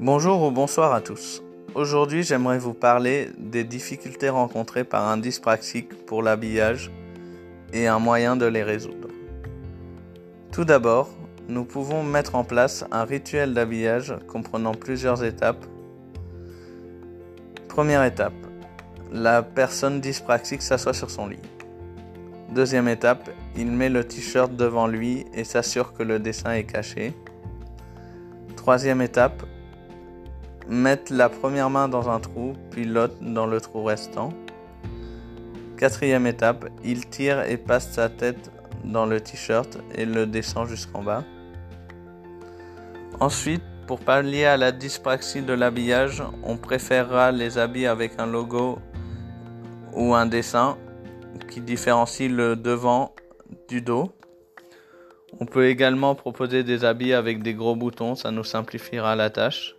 Bonjour ou bonsoir à tous. Aujourd'hui, j'aimerais vous parler des difficultés rencontrées par un dyspraxique pour l'habillage et un moyen de les résoudre. Tout d'abord, nous pouvons mettre en place un rituel d'habillage comprenant plusieurs étapes. Première étape, la personne dyspraxique s'assoit sur son lit. Deuxième étape, il met le t-shirt devant lui et s'assure que le dessin est caché. Troisième étape, mettre la première main dans un trou, puis l'autre dans le trou restant. Quatrième étape, il tire et passe sa tête dans le t-shirt et le descend jusqu'en bas. Ensuite, pour pallier à la dyspraxie de l'habillage, on préférera les habits avec un logo ou un dessin qui différencie le devant du dos. On peut également proposer des habits avec des gros boutons, ça nous simplifiera la tâche.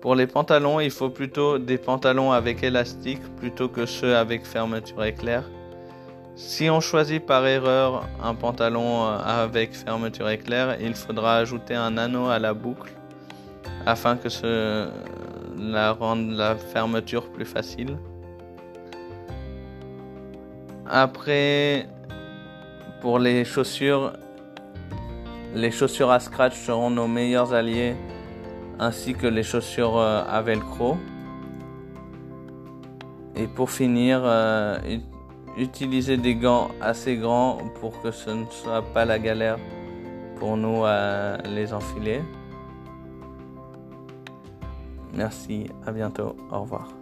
Pour les pantalons, il faut plutôt des pantalons avec élastique plutôt que ceux avec fermeture éclair. Si on choisit par erreur un pantalon euh, avec fermeture éclair, il faudra ajouter un anneau à la boucle afin que cela rende la fermeture plus facile. Après, pour les chaussures, les chaussures à scratch seront nos meilleurs alliés ainsi que les chaussures euh, à velcro. Et pour finir, euh, utiliser des gants assez grands pour que ce ne soit pas la galère pour nous à les enfiler. Merci, à bientôt, au revoir.